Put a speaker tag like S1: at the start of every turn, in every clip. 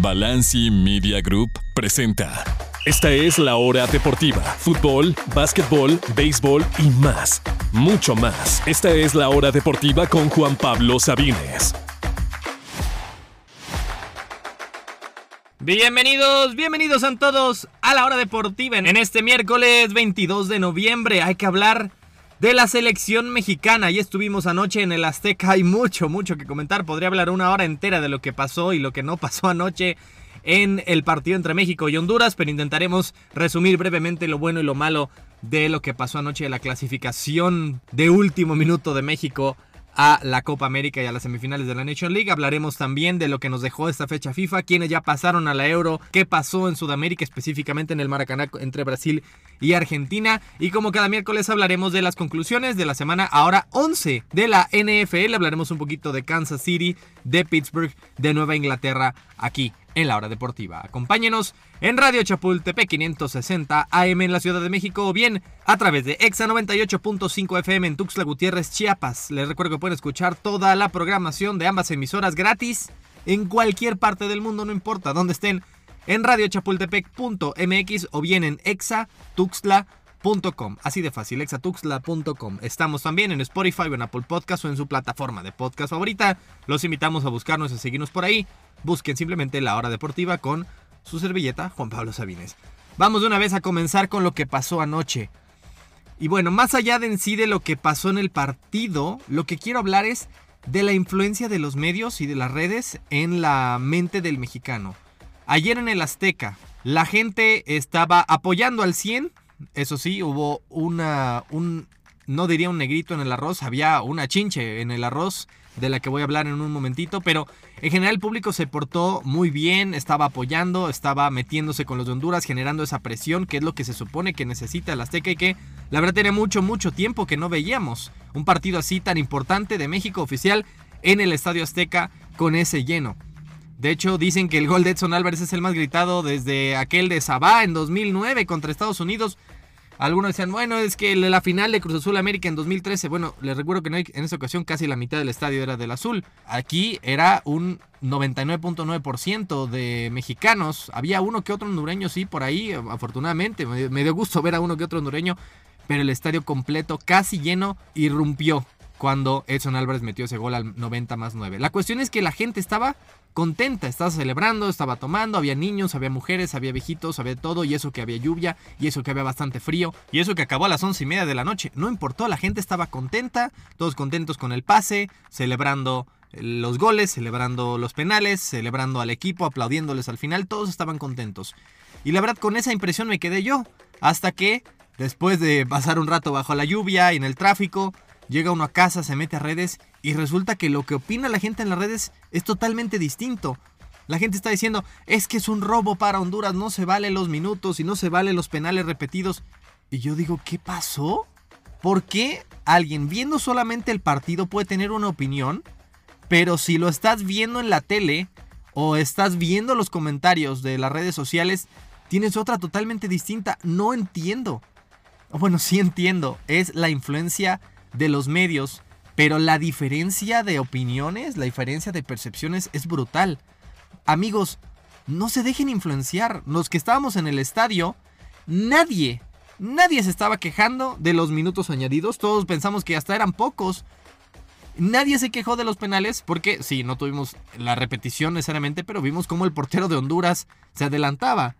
S1: Balanci Media Group presenta. Esta es la hora deportiva. Fútbol, básquetbol, béisbol y más. Mucho más. Esta es la hora deportiva con Juan Pablo Sabines.
S2: Bienvenidos, bienvenidos a todos a la hora deportiva. En este miércoles 22 de noviembre hay que hablar de la selección mexicana. Ya estuvimos anoche en el Azteca. Hay mucho, mucho que comentar. Podría hablar una hora entera de lo que pasó y lo que no pasó anoche en el partido entre México y Honduras, pero intentaremos resumir brevemente lo bueno y lo malo de lo que pasó anoche de la clasificación de último minuto de México a la Copa América y a las semifinales de la Nation League. Hablaremos también de lo que nos dejó esta fecha FIFA, quienes ya pasaron a la Euro, qué pasó en Sudamérica, específicamente en el Maracaná entre Brasil y Argentina. Y como cada miércoles hablaremos de las conclusiones de la semana ahora 11 de la NFL. Hablaremos un poquito de Kansas City, de Pittsburgh, de Nueva Inglaterra aquí en la hora deportiva. Acompáñenos en Radio Chapultepec 560 AM en la Ciudad de México o bien a través de EXA 98.5 FM en Tuxtla Gutiérrez, Chiapas. Les recuerdo que pueden escuchar toda la programación de ambas emisoras gratis en cualquier parte del mundo, no importa dónde estén, en radiochapultepec.mx o bien en exatuxtla.com. Así de fácil, exatuxtla.com. Estamos también en Spotify en Apple Podcast o en su plataforma de podcast favorita. Los invitamos a buscarnos y seguirnos por ahí. Busquen simplemente La Hora Deportiva con su servilleta Juan Pablo Sabines. Vamos de una vez a comenzar con lo que pasó anoche. Y bueno, más allá de en sí de lo que pasó en el partido, lo que quiero hablar es de la influencia de los medios y de las redes en la mente del mexicano. Ayer en el Azteca, la gente estaba apoyando al 100. Eso sí, hubo una, un, no diría un negrito en el arroz, había una chinche en el arroz de la que voy a hablar en un momentito, pero en general el público se portó muy bien, estaba apoyando, estaba metiéndose con los de Honduras, generando esa presión, que es lo que se supone que necesita el Azteca y que la verdad tiene mucho, mucho tiempo que no veíamos un partido así tan importante de México oficial en el Estadio Azteca con ese lleno. De hecho, dicen que el gol de Edson Álvarez es el más gritado desde aquel de Sabá en 2009 contra Estados Unidos. Algunos decían, bueno, es que la final de Cruz Azul América en 2013, bueno, les recuerdo que en esa ocasión casi la mitad del estadio era del azul. Aquí era un 99.9% de mexicanos. Había uno que otro hondureño, sí, por ahí, afortunadamente. Me dio gusto ver a uno que otro hondureño, pero el estadio completo, casi lleno, irrumpió cuando Edson Álvarez metió ese gol al 90 más 9. La cuestión es que la gente estaba contenta, estaba celebrando, estaba tomando, había niños, había mujeres, había viejitos, había todo, y eso que había lluvia, y eso que había bastante frío, y eso que acabó a las once y media de la noche. No importó, la gente estaba contenta, todos contentos con el pase, celebrando los goles, celebrando los penales, celebrando al equipo, aplaudiéndoles al final, todos estaban contentos. Y la verdad con esa impresión me quedé yo, hasta que, después de pasar un rato bajo la lluvia y en el tráfico, llega uno a casa, se mete a redes y resulta que lo que opina la gente en las redes es totalmente distinto. La gente está diciendo, es que es un robo para Honduras, no se vale los minutos y no se vale los penales repetidos. Y yo digo, ¿qué pasó? ¿Por qué alguien viendo solamente el partido puede tener una opinión? Pero si lo estás viendo en la tele o estás viendo los comentarios de las redes sociales, tienes otra totalmente distinta. No entiendo. Bueno, sí entiendo. Es la influencia de los medios, pero la diferencia de opiniones, la diferencia de percepciones es brutal. Amigos, no se dejen influenciar. Los que estábamos en el estadio, nadie, nadie se estaba quejando de los minutos añadidos. Todos pensamos que hasta eran pocos. Nadie se quejó de los penales porque sí, no tuvimos la repetición necesariamente, pero vimos cómo el portero de Honduras se adelantaba.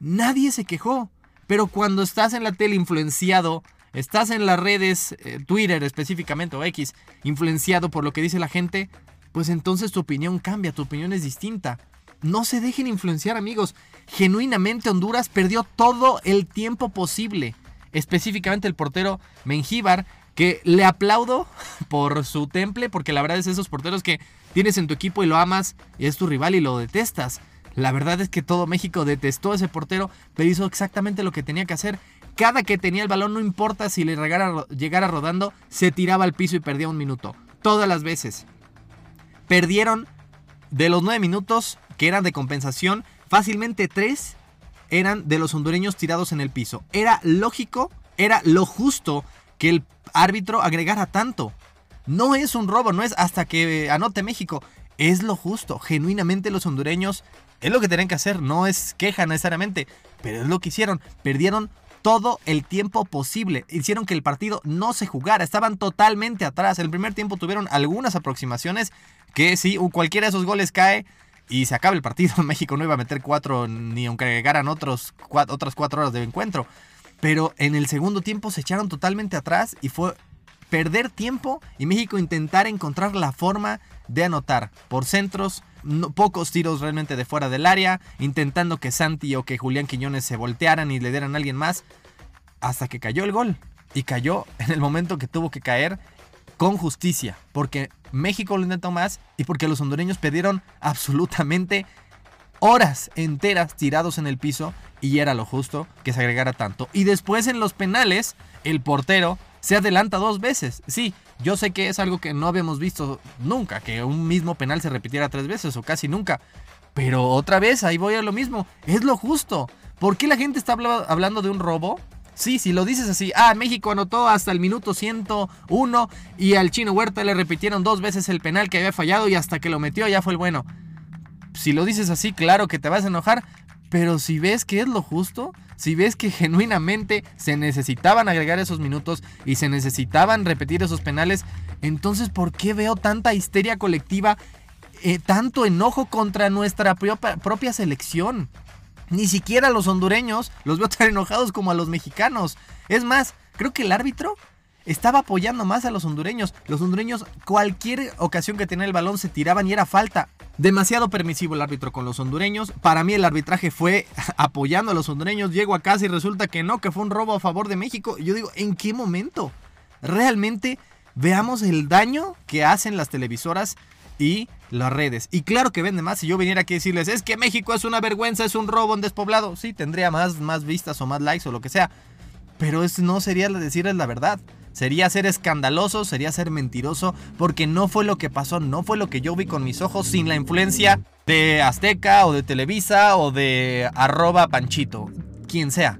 S2: Nadie se quejó. Pero cuando estás en la tele influenciado estás en las redes, eh, Twitter específicamente o X, influenciado por lo que dice la gente, pues entonces tu opinión cambia, tu opinión es distinta. No se dejen influenciar amigos. Genuinamente Honduras perdió todo el tiempo posible. Específicamente el portero Mengíbar, que le aplaudo por su temple, porque la verdad es esos porteros que tienes en tu equipo y lo amas y es tu rival y lo detestas. La verdad es que todo México detestó a ese portero, pero hizo exactamente lo que tenía que hacer cada que tenía el balón, no importa si le llegara rodando, se tiraba al piso y perdía un minuto. Todas las veces. Perdieron de los nueve minutos que eran de compensación, fácilmente tres eran de los hondureños tirados en el piso. Era lógico, era lo justo que el árbitro agregara tanto. No es un robo, no es hasta que anote México. es lo justo. Genuinamente los hondureños es lo que tienen que hacer, no es queja necesariamente, pero es lo que hicieron. Perdieron todo el tiempo posible. Hicieron que el partido no se jugara. Estaban totalmente atrás. El primer tiempo tuvieron algunas aproximaciones que si cualquiera de esos goles cae y se acaba el partido, México no iba a meter cuatro ni aunque llegaran otros, otras cuatro horas de encuentro. Pero en el segundo tiempo se echaron totalmente atrás y fue perder tiempo y México intentar encontrar la forma de anotar por centros, pocos tiros realmente de fuera del área, intentando que Santi o que Julián Quiñones se voltearan y le dieran a alguien más, hasta que cayó el gol. Y cayó en el momento que tuvo que caer con justicia, porque México lo intentó más y porque los hondureños perdieron absolutamente horas enteras tirados en el piso y era lo justo que se agregara tanto. Y después en los penales, el portero se adelanta dos veces. Sí, yo sé que es algo que no habíamos visto nunca, que un mismo penal se repitiera tres veces o casi nunca. Pero otra vez, ahí voy a lo mismo. Es lo justo. ¿Por qué la gente está hablando de un robo? Sí, si lo dices así, ah, México anotó hasta el minuto 101 y al chino Huerta le repitieron dos veces el penal que había fallado y hasta que lo metió ya fue el bueno. Si lo dices así, claro que te vas a enojar, pero si ves que es lo justo, si ves que genuinamente se necesitaban agregar esos minutos y se necesitaban repetir esos penales, entonces ¿por qué veo tanta histeria colectiva, eh, tanto enojo contra nuestra propia selección? Ni siquiera a los hondureños los veo tan enojados como a los mexicanos. Es más, creo que el árbitro estaba apoyando más a los hondureños. Los hondureños, cualquier ocasión que tenían el balón, se tiraban y era falta. Demasiado permisivo el árbitro con los hondureños. Para mí el arbitraje fue apoyando a los hondureños. Llego a casa y resulta que no, que fue un robo a favor de México. Yo digo, ¿en qué momento? Realmente veamos el daño que hacen las televisoras y las redes. Y claro que vende más. Si yo viniera aquí a decirles, es que México es una vergüenza, es un robo en despoblado. Sí, tendría más, más vistas o más likes o lo que sea. Pero eso no sería decirles la verdad. Sería ser escandaloso, sería ser mentiroso, porque no fue lo que pasó, no fue lo que yo vi con mis ojos sin la influencia de Azteca o de Televisa o de arroba Panchito, quien sea.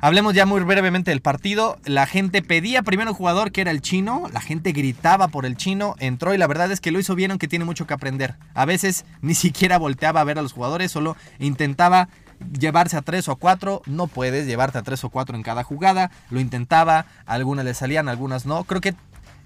S2: Hablemos ya muy brevemente del partido. La gente pedía primero un jugador que era el chino. La gente gritaba por el chino. Entró y la verdad es que lo hizo bien aunque tiene mucho que aprender. A veces ni siquiera volteaba a ver a los jugadores, solo intentaba llevarse a tres o cuatro. No puedes llevarte a tres o cuatro en cada jugada. Lo intentaba, algunas le salían, algunas no. Creo que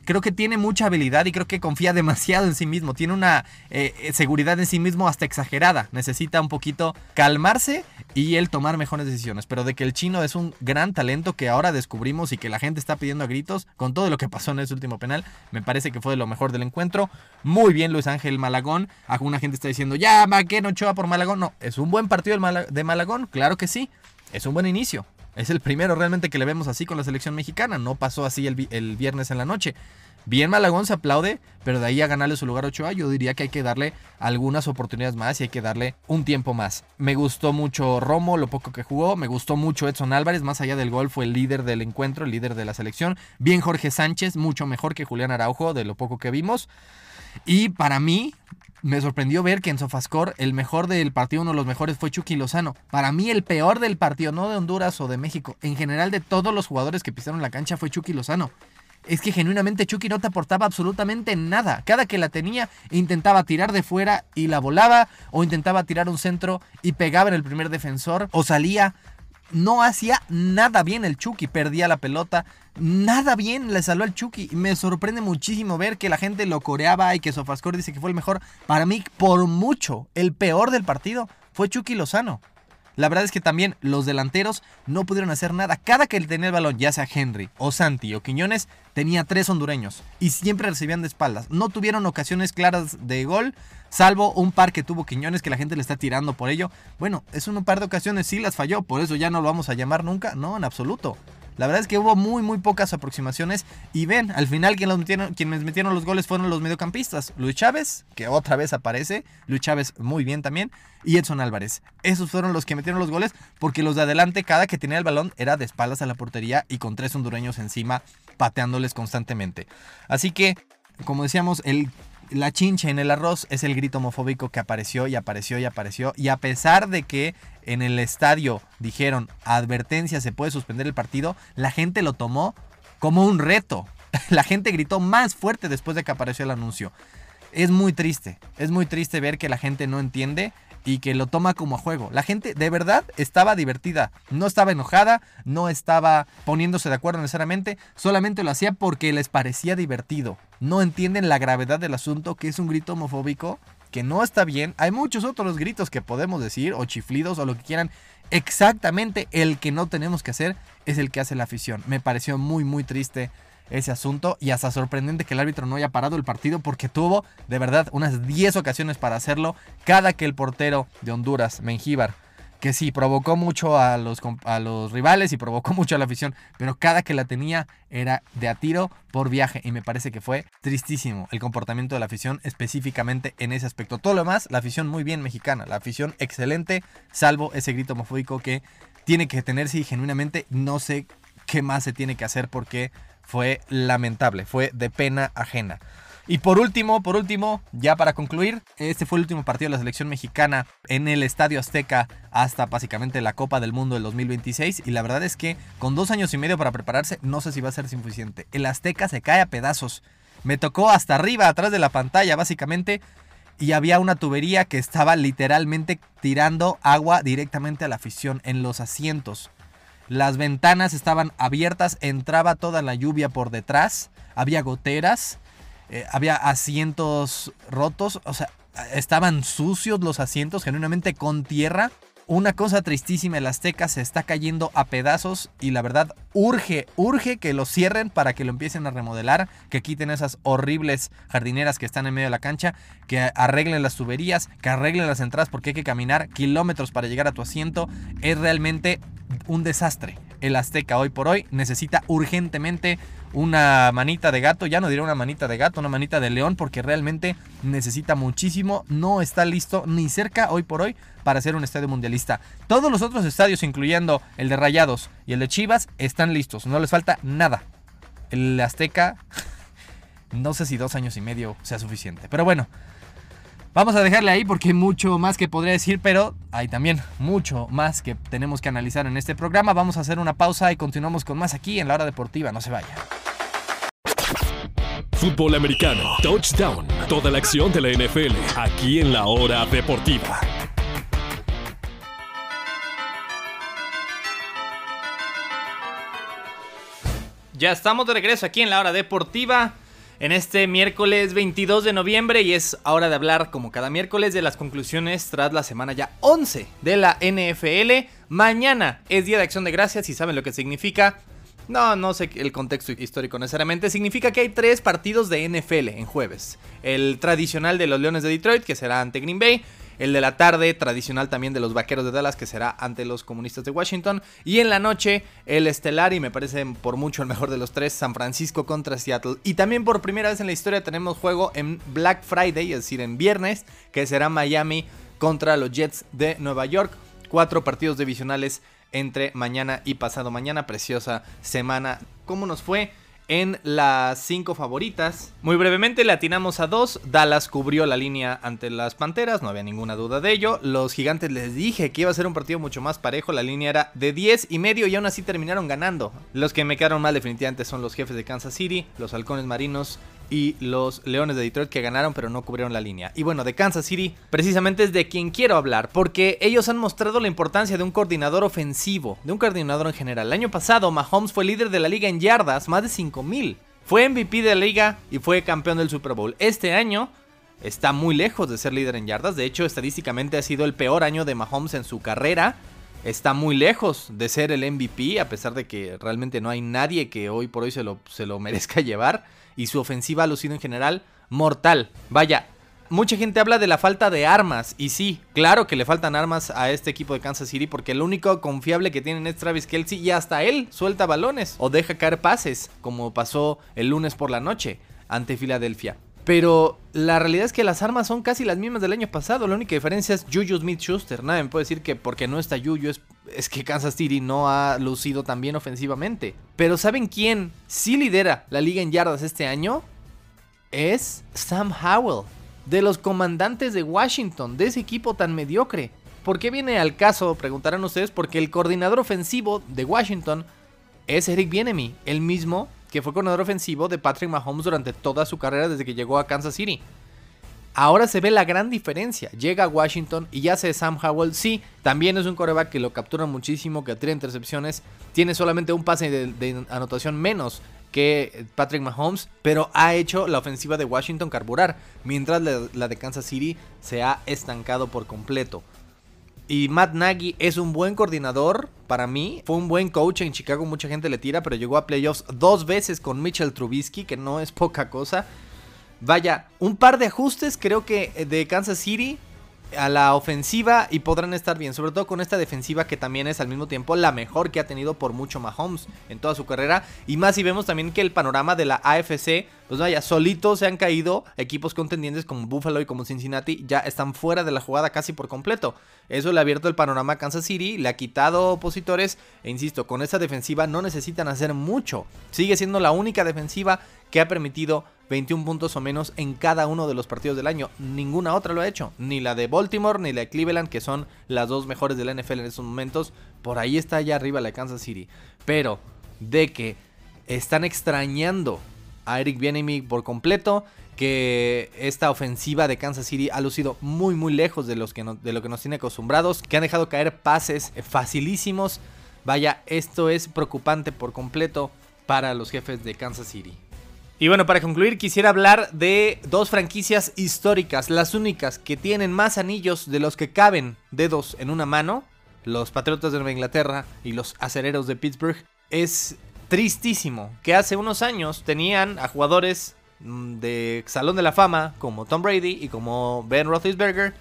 S2: creo que tiene mucha habilidad y creo que confía demasiado en sí mismo. Tiene una eh, eh, seguridad en sí mismo hasta exagerada. Necesita un poquito calmarse y él tomar mejores decisiones. Pero de que el chino es un gran talento que ahora descubrimos y que la gente está pidiendo a gritos con todo lo que pasó en ese último penal, me parece que fue de lo mejor del encuentro. Muy bien Luis Ángel Malagón. Alguna gente está diciendo, ya, ¿qué no Ochoa por Malagón? No, es un buen partido de Malagón, claro que sí. Es un buen inicio. Es el primero realmente que le vemos así con la selección mexicana. No pasó así el, viernes en la noche. Bien Malagón se aplaude, pero de ahí a ganarle su lugar a Ochoa, yo diría que hay que darle algunas oportunidades más y hay que darle un tiempo más. Me gustó mucho Romo, lo poco que jugó, me gustó mucho Edson Álvarez, más allá del gol fue el líder del encuentro, el líder de la selección. Bien Jorge Sánchez, mucho mejor que Julián Araujo, de lo poco que vimos. Y para mí, me sorprendió ver que en Sofascore el mejor del partido, uno de los mejores, fue Chucky Lozano. Para mí el peor del partido, no de Honduras o de México, en general de todos los jugadores que pisaron la cancha fue Chucky Lozano. Es que genuinamente Chucky no te aportaba absolutamente nada. Cada que la tenía intentaba tirar de fuera y la volaba, o intentaba tirar un centro y pegaba en el primer defensor, o salía no hacía nada bien el Chucky, perdía la pelota, nada bien le salió al Chucky. Me sorprende muchísimo ver que la gente lo coreaba y que Sofascore dice que fue el mejor. Para mí, por mucho, el peor del partido fue Chucky Lozano. La verdad es que también los delanteros no pudieron hacer nada. Cada que tenía el balón, ya sea Henry o Santi o Quiñones, tenía tres hondureños y siempre recibían de espaldas. No tuvieron ocasiones claras de gol, salvo un par que tuvo Quiñones que la gente le está tirando por ello. Bueno, es un par de ocasiones, sí las falló, por eso ya no lo vamos a llamar nunca. No, en absoluto. La verdad es que hubo muy, muy pocas aproximaciones. Y ven, al final quien metieron, quienes metieron los goles fueron los mediocampistas. Luis Chávez, que otra vez aparece. Luis Chávez muy bien también. Y Edson Álvarez. Esos fueron los que metieron los goles porque los de adelante, cada que tenía el balón, era de espaldas a la portería y con tres hondureños encima pateándoles constantemente. Así que, como decíamos, el la chincha en el arroz es el grito homofóbico que apareció y apareció y apareció. Y a pesar de que en el estadio dijeron advertencia, se puede suspender el partido, la gente lo tomó como un reto. La gente gritó más fuerte después de que apareció el anuncio. es muy triste. Es muy triste ver que la gente no entiende y que lo toma como juego. La gente de verdad estaba divertida, no estaba enojada, no estaba poniéndose de acuerdo necesariamente, solamente lo hacía porque les parecía divertido. No entienden la gravedad del asunto, que es un grito homofóbico, que no está bien. Hay muchos otros gritos que podemos decir, o chiflidos, o lo que quieran. Exactamente el que no tenemos que hacer es el que hace la afición. Me pareció muy, muy triste ese asunto y hasta sorprendente que el árbitro no haya parado el partido porque tuvo de verdad unas 10 ocasiones para hacerlo cada que el portero de Honduras, Mengíbar, que sí, provocó mucho a los, a los rivales y provocó mucho a la afición, pero cada que la tenía era de a tiro por viaje y me parece que fue tristísimo el comportamiento de la afición específicamente en ese aspecto. Todo lo demás, la afición muy bien mexicana, la afición excelente, salvo ese grito homofóbico que tiene que tenerse y genuinamente no sé qué más se tiene que hacer porque fue lamentable, fue de pena ajena. Y por último, por último, ya para concluir, este fue el último partido de la selección mexicana en el Estadio Azteca hasta básicamente la Copa del Mundo del 2026 y la verdad es que con dos años y medio para prepararse no sé si va a ser suficiente. El Azteca se cae a pedazos. Me tocó hasta arriba, atrás de la pantalla básicamente y había una tubería que estaba literalmente tirando agua directamente a la afición en los asientos. Las ventanas estaban abiertas, entraba toda la lluvia por detrás, había goteras, eh, había asientos rotos, o sea, estaban sucios los asientos, genuinamente con tierra. Una cosa tristísima, el Azteca se está cayendo a pedazos y la verdad urge, urge que lo cierren para que lo empiecen a remodelar, que quiten esas horribles jardineras que están en medio de la cancha, que arreglen las tuberías, que arreglen las entradas porque hay que caminar kilómetros para llegar a tu asiento. Es realmente un desastre. El Azteca hoy por hoy necesita urgentemente una manita de gato, ya no diré una manita de gato, una manita de león, porque realmente necesita muchísimo, no está listo ni cerca hoy por hoy para ser un estadio mundialista. Todos los otros estadios, incluyendo el de Rayados y el de Chivas, están listos, no les falta nada. El Azteca, no sé si dos años y medio sea suficiente, pero bueno. Vamos a dejarle ahí porque hay mucho más que podría decir, pero hay también mucho más que tenemos que analizar en este programa. Vamos a hacer una pausa y continuamos con más aquí en la hora deportiva. No se vaya.
S1: Fútbol americano, touchdown, toda la acción de la NFL, aquí en la hora deportiva.
S2: Ya estamos de regreso aquí en la hora deportiva en este miércoles 22 de noviembre y es hora de hablar como cada miércoles de las conclusiones tras la semana ya 11 de la NFL. Mañana es Día de Acción de Gracias y saben lo que significa. No, no sé el contexto histórico necesariamente. Significa que hay tres partidos de NFL en jueves. El tradicional de los Leones de Detroit, que será ante Green Bay el de la tarde tradicional también de los Vaqueros de Dallas que será ante los Comunistas de Washington. Y en la noche el estelar y me parece por mucho el mejor de los tres San Francisco contra Seattle. Y también por primera vez en la historia tenemos juego en Black Friday es decir en viernes que será Miami contra los Jets de Nueva York. Cuatro partidos divisionales entre mañana y pasado mañana. Preciosa semana. ¿cómo nos fue? En las cinco favoritas. Muy brevemente le atinamos a dos. Dallas cubrió la línea ante las Panteras, no había ninguna duda de ello. Los Gigantes les dije que iba a ser un partido mucho más parejo. La línea era de 10 y medio y aún así terminaron ganando. Los que me quedaron mal definitivamente son los jefes de Kansas City, los Halcones Marinos y los Leones de Detroit que ganaron pero no cubrieron la línea. Y bueno, de Kansas City precisamente es de quien quiero hablar porque ellos han mostrado la importancia de un coordinador ofensivo, de un coordinador en general. El año pasado Mahomes fue líder de la liga en yardas, más de 5000. Fue MVP de la liga y fue campeón del Super Bowl. Este año está muy lejos de ser líder en yardas. De hecho, estadísticamente ha sido el peor año de Mahomes en su carrera. Está muy lejos de ser el MVP, a pesar de que realmente no hay nadie que hoy por hoy se lo, se lo merezca llevar y su ofensiva ha en general mortal. Vaya, mucha gente habla de la falta de armas. Y sí, claro que le faltan armas a este equipo de Kansas City. Porque lo único confiable que tienen es Travis Kelsey. Y hasta él suelta balones o deja caer pases. Como pasó el lunes por la noche ante Filadelfia. Pero la realidad es que las armas son casi las mismas del año pasado. La única diferencia es Juju Smith Schuster. Nadie me puede decir que porque no está Juju es, es, que Kansas City no ha lucido tan bien ofensivamente. Pero ¿saben quién sí lidera la liga en yardas este año? Es Sam Howell. De los comandantes de Washington, de ese equipo tan mediocre. ¿Por qué viene al caso? Preguntarán ustedes. Porque el coordinador ofensivo de Washington es Eric Bienemy, el mismo que fue coordinador ofensivo de Patrick Mahomes durante toda su carrera desde que llegó a Kansas City. Ahora se ve la gran diferencia. Llega a Washington y ya se Sam Howell. Sí, también es un coreback que lo captura muchísimo, que atrae intercepciones. Tiene solamente un pase de, anotación menos que Patrick Mahomes, pero ha hecho la ofensiva de Washington carburar, mientras la, de Kansas City se ha estancado por completo. Y Matt Nagy es un buen coordinador para mí. Fue un buen coach en Chicago, mucha gente le tira, pero llegó a playoffs dos veces con Mitchell Trubisky, que no es poca cosa. Vaya, un par de ajustes creo que eh, de Kansas City a la ofensiva y podrán estar bien, sobre todo con esta defensiva que también es al mismo tiempo la mejor que ha tenido por mucho Mahomes en toda su carrera y más si vemos también que el panorama de la AFC, pues vaya, solitos se han caído equipos contendientes como Buffalo y como Cincinnati ya están fuera de la jugada casi por completo. Eso le ha abierto el panorama a Kansas City, le ha quitado opositores e insisto, con esta defensiva no necesitan hacer mucho. Sigue siendo la única defensiva que ha permitido 21 puntos o menos en cada uno de los partidos del año. Ninguna otra lo ha hecho. Ni la de Baltimore ni la de Cleveland, que son las dos mejores de la NFL en estos momentos. Por ahí está allá arriba la Kansas City. Pero de que están extrañando a Eric Bieniemy por completo. Que esta ofensiva de Kansas City ha lucido muy muy lejos de, los de lo que nos tiene acostumbrados. Que han dejado caer pases facilísimos. Vaya, esto es preocupante por completo para los jefes de Kansas City. Y bueno, para concluir quisiera hablar de dos franquicias históricas, las únicas que tienen más anillos de los que caben dedos en una mano, los Patriotas de Nueva Inglaterra y los Acereros de Pittsburgh. Es tristísimo que hace unos años tenían a jugadores mm, de Salón de la Fama como Tom Brady y como Ben Roethlisberger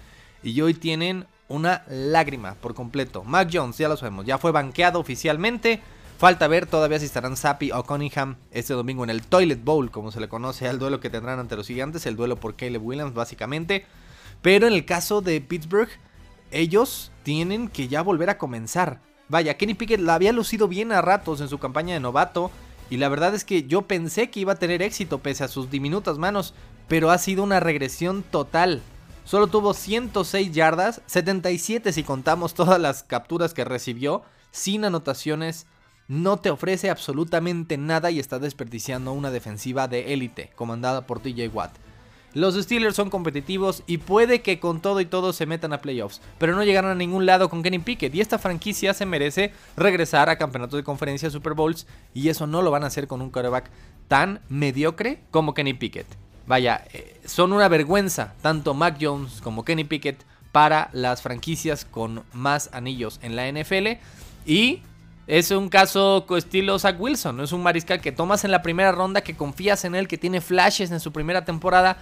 S2: y hoy tienen una lágrima por completo. Mac Jones, ya lo sabemos, ya fue banqueado oficialmente Falta ver todavía si estarán Sapi o Cunningham este domingo en el Toilet Bowl, como se le conoce al duelo que tendrán ante los gigantes, el duelo por Caleb Williams básicamente. Pero en el caso de Pittsburgh, ellos tienen que ya volver a comenzar. Vaya, Kenny Pickett la había lucido bien a ratos en su campaña de novato. Y la verdad es que yo pensé que iba a tener éxito pese a sus diminutas manos. Pero ha sido una regresión total. Solo tuvo 106 yardas, 77 si contamos todas las capturas que recibió, sin anotaciones, no te ofrece absolutamente nada y está desperdiciando una defensiva de élite, comandada por TJ Watt. Los Steelers son competitivos y puede que con todo y todo se metan a playoffs, pero no llegaron a ningún lado con Kenny Pickett y esta franquicia se merece regresar a campeonatos de conferencia Super Bowls y eso no lo van a hacer con un quarterback tan mediocre como Kenny Pickett. Vaya, eh, son una vergüenza tanto Mac Jones como Kenny Pickett para las franquicias con más anillos en la NFL y es un caso estilo Zach Wilson, es un mariscal que tomas en la primera ronda, que confías en él, que tiene flashes en su primera temporada,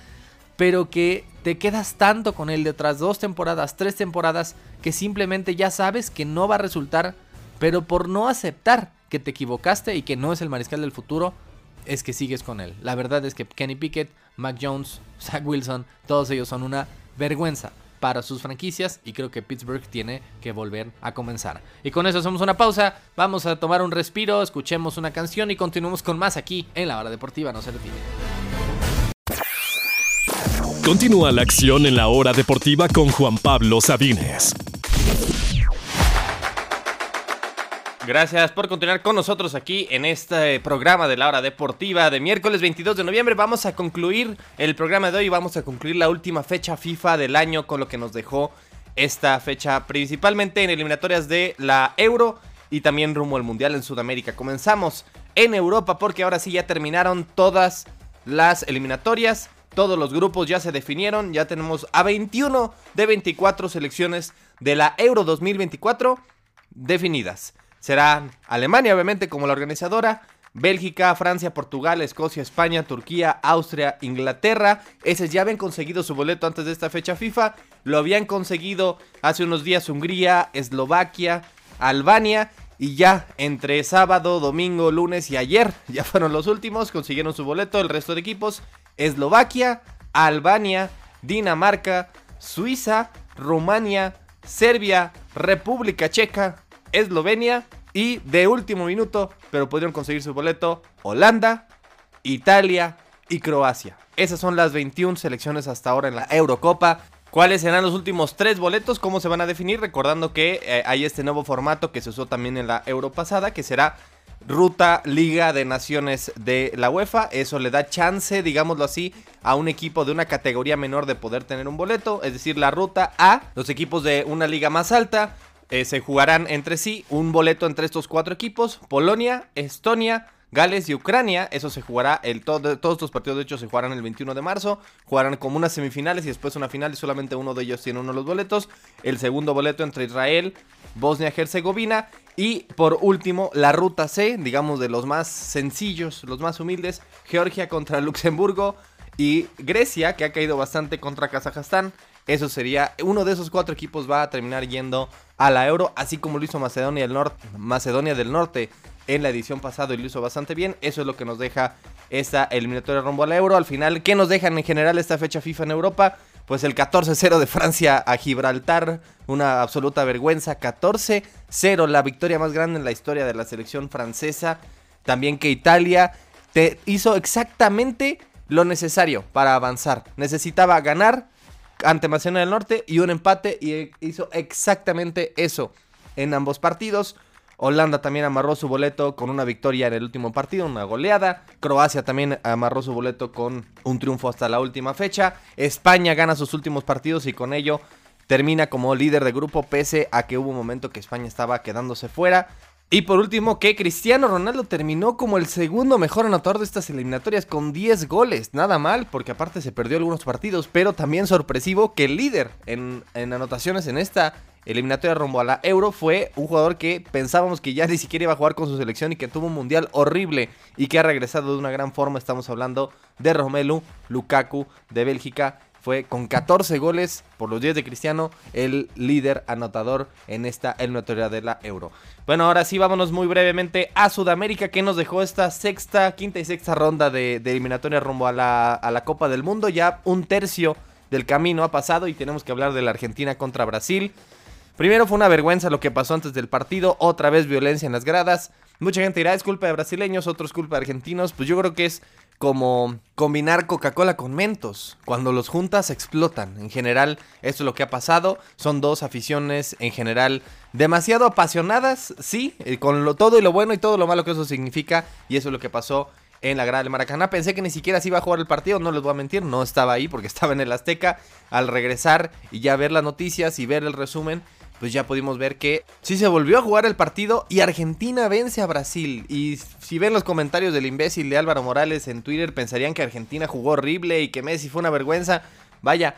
S2: pero que te quedas tanto con él detrás dos temporadas, tres temporadas, que simplemente ya sabes que no va a resultar, pero por no aceptar que te equivocaste y que no es el mariscal del futuro, es que sigues con él. La verdad es que Kenny Pickett, Mac Jones, Zach Wilson, todos ellos son una vergüenza para sus franquicias y creo que Pittsburgh tiene que volver a comenzar. Y con eso hacemos una pausa, vamos a tomar un respiro, escuchemos una canción y continuamos con más aquí en la hora deportiva, no se retire.
S1: Continúa la acción en la hora deportiva con Juan Pablo Sabines.
S2: Gracias por continuar con nosotros aquí en este programa de la hora deportiva de miércoles 22 de noviembre. Vamos a concluir el programa de hoy, vamos a concluir la última fecha FIFA del año con lo que nos dejó esta fecha principalmente en eliminatorias de la Euro y también rumbo al Mundial en Sudamérica. Comenzamos en Europa porque ahora sí ya terminaron todas las eliminatorias. Todos los grupos ya se definieron, ya tenemos a 21 de 24 selecciones de la Euro 2024 definidas. Será Alemania, obviamente, como la organizadora. Bélgica, Francia, Portugal, Escocia, España, Turquía, Austria, Inglaterra. Esos ya habían conseguido su boleto antes de esta fecha FIFA. Lo habían conseguido hace unos días Hungría, Eslovaquia, Albania. Y ya entre sábado, domingo, lunes y ayer, ya fueron los últimos, consiguieron su boleto el resto de equipos. Eslovaquia, Albania, Dinamarca, Suiza, Rumania, Serbia, República Checa, Eslovenia y de último minuto, pero pudieron conseguir su boleto, Holanda, Italia y Croacia. Esas son las 21 selecciones hasta ahora en la Eurocopa. ¿Cuáles serán los últimos tres boletos? ¿Cómo se van a definir? Recordando que eh, hay este nuevo formato que se usó también en la Euro pasada, que será ruta Liga de Naciones de la UEFA. Eso le da chance, digámoslo así, a un equipo de una categoría menor de poder tener un boleto. Es decir, la ruta A, los equipos de una liga más alta. Eh, se jugarán entre sí un boleto entre estos cuatro equipos. Polonia, Estonia, Gales y Ucrania. Eso se jugará, el todos estos partidos de hecho se jugarán el 21 de marzo. Jugarán como unas semifinales y después una final y solamente uno de ellos tiene uno de los boletos. El segundo boleto entre Israel, Bosnia-Herzegovina y por último la ruta C, digamos de los más sencillos, los más humildes, Georgia contra Luxemburgo y Grecia que ha caído bastante contra Kazajstán. Eso sería, uno de esos cuatro equipos va a terminar yendo a la Euro, así como lo hizo Macedonia del Norte, Macedonia del Norte en la edición pasada y lo hizo bastante bien. Eso es lo que nos deja esta eliminatoria rumbo al euro. Al final, ¿qué nos dejan en general esta fecha FIFA en Europa? Pues el 14-0 de Francia a Gibraltar, una absoluta vergüenza. 14-0, la victoria más grande en la historia de la selección francesa. También que Italia te hizo exactamente lo necesario para avanzar. Necesitaba ganar ante Macedonia del Norte y un empate y hizo exactamente eso en ambos partidos. Holanda también amarró su boleto con una victoria en el último partido, una goleada. Croacia también amarró su boleto con un triunfo hasta la última fecha. España gana sus últimos partidos y con ello termina como líder de grupo pese a que hubo un momento que España estaba quedándose fuera. Y por último, que Cristiano Ronaldo terminó como el segundo mejor anotador de estas eliminatorias con 10 goles. Nada mal, porque aparte se perdió algunos partidos, pero también sorpresivo que el líder en, anotaciones en esta eliminatoria rumbo a la Euro fue un jugador que pensábamos que ya ni siquiera iba a jugar con su selección y que tuvo un mundial horrible y que ha regresado de una gran forma. Estamos hablando de Romelu Lukaku de Bélgica. Fue con 14 goles por los 10 de Cristiano el líder anotador en esta eliminatoria de la Euro. Bueno, ahora sí, vámonos muy brevemente a Sudamérica que nos dejó esta sexta, quinta y sexta ronda de, eliminatoria rumbo a la, a la Copa del Mundo. Ya un tercio del camino ha pasado y tenemos que hablar de la Argentina contra Brasil. Primero fue una vergüenza lo que pasó antes del partido, otra vez violencia en las gradas. Mucha gente dirá, es culpa de brasileños, otros culpa de argentinos. Pues yo creo que es como combinar Coca-Cola con Mentos. Cuando los juntas explotan. En general, esto es lo que ha pasado. Son dos aficiones en general demasiado apasionadas, sí, eh, con lo, todo y lo bueno y todo lo malo que eso significa. Y eso es lo que pasó en la grada del Maracaná. Pensé que ni siquiera se iba a jugar el partido, no les voy a mentir, no estaba ahí porque estaba en el Azteca. Al regresar y ya ver las noticias y ver el resumen, pues ya pudimos ver que sí se volvió a jugar el partido y Argentina vence a Brasil. Y si ven los comentarios del imbécil de Álvaro Morales en Twitter, pensarían que Argentina jugó horrible y que Messi fue una vergüenza. Vaya,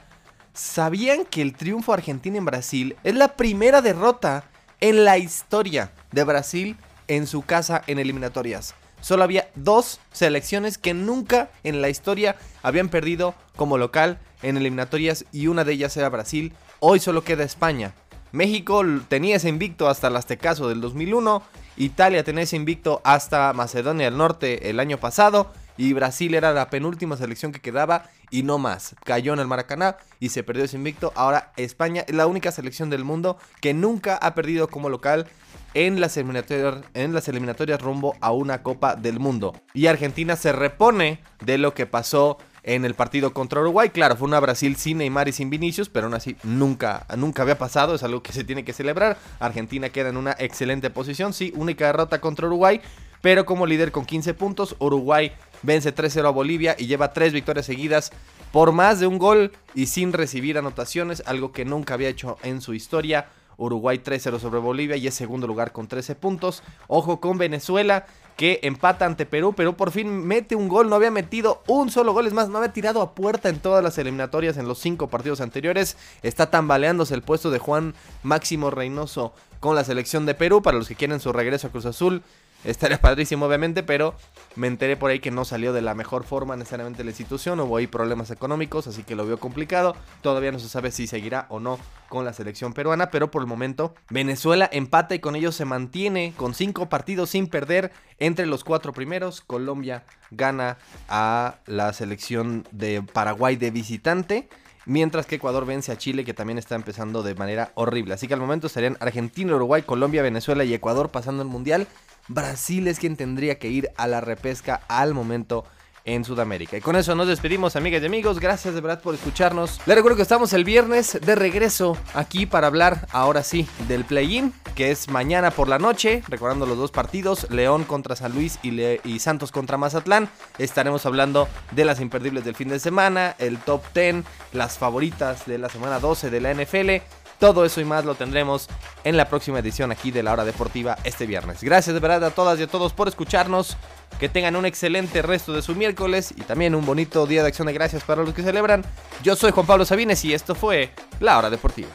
S2: ¿sabían que el triunfo argentino en Brasil es la primera derrota en la historia de Brasil en su casa en eliminatorias? Solo había dos selecciones que nunca en la historia habían perdido como local en eliminatorias y una de ellas era Brasil. Hoy solo queda España. México tenía ese invicto hasta el Aztecaso del 2001, Italia tenía ese invicto hasta Macedonia del Norte el año pasado y Brasil era la penúltima selección que quedaba y no más. Cayó en el Maracaná y se perdió ese invicto. Ahora España es la única selección del mundo que nunca ha perdido como local en las, eliminatorias, en las eliminatorias rumbo a una Copa del Mundo. Y Argentina se repone de lo que pasó en el partido contra Uruguay. Claro, fue una Brasil sin Neymar y sin Vinicius, pero aún así nunca, nunca había pasado, es algo que se tiene que celebrar. Argentina queda en una excelente posición, sí, única derrota contra Uruguay, pero como líder con 15 puntos, Uruguay vence 3-0 a Bolivia y lleva tres victorias seguidas por más de un gol y sin recibir anotaciones, algo que nunca había hecho en su historia. Uruguay 3-0 sobre Bolivia y es segundo lugar con 13 puntos. Ojo con Venezuela que empata ante Perú. Perú por fin mete un gol, no había metido un solo gol, es más, no había tirado a puerta en todas las eliminatorias en los cinco partidos anteriores. Está tambaleándose el puesto de Juan Máximo Reynoso con la selección de Perú. Para los que quieren su regreso a Cruz Azul, Estaría padrísimo, obviamente, pero me enteré por ahí que no salió de la mejor forma necesariamente la institución. Hubo ahí problemas económicos, así que lo veo complicado. Todavía no se sabe si seguirá o no con la selección peruana, pero por el momento Venezuela empata y con ello se mantiene con cinco partidos sin perder entre los cuatro primeros. Colombia gana a la selección de Paraguay de visitante. Mientras que Ecuador vence a Chile, que también está empezando de manera horrible. Así que al momento estarían Argentina, Uruguay, Colombia, Venezuela y Ecuador pasando el Mundial. Brasil es quien tendría que ir a la repesca al momento en Sudamérica. Y con eso nos despedimos, amigas y amigos. Gracias de verdad por escucharnos. Les recuerdo que estamos el viernes de regreso aquí para hablar ahora sí del play-in. que es mañana por la noche, recordando los dos partidos, León contra San Luis y, Le- y Santos contra Mazatlán. Estaremos hablando de las imperdibles del fin de semana, el top 10, las favoritas de la semana 12 de la NFL. Todo eso y más lo tendremos en la próxima edición aquí de la Hora Deportiva este viernes. Gracias de verdad a todas y a todos por escucharnos. Que tengan un excelente resto de su miércoles y también un bonito día de acción de gracias para los que celebran. Yo soy Juan Pablo Sabines y esto fue La Hora Deportiva.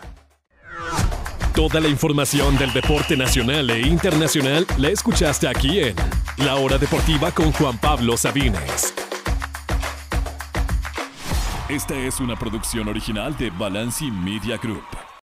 S1: Toda la información del deporte nacional e internacional la escuchaste aquí en La Hora Deportiva con Juan Pablo Sabines. Esta es una producción original de Balanci Media Group.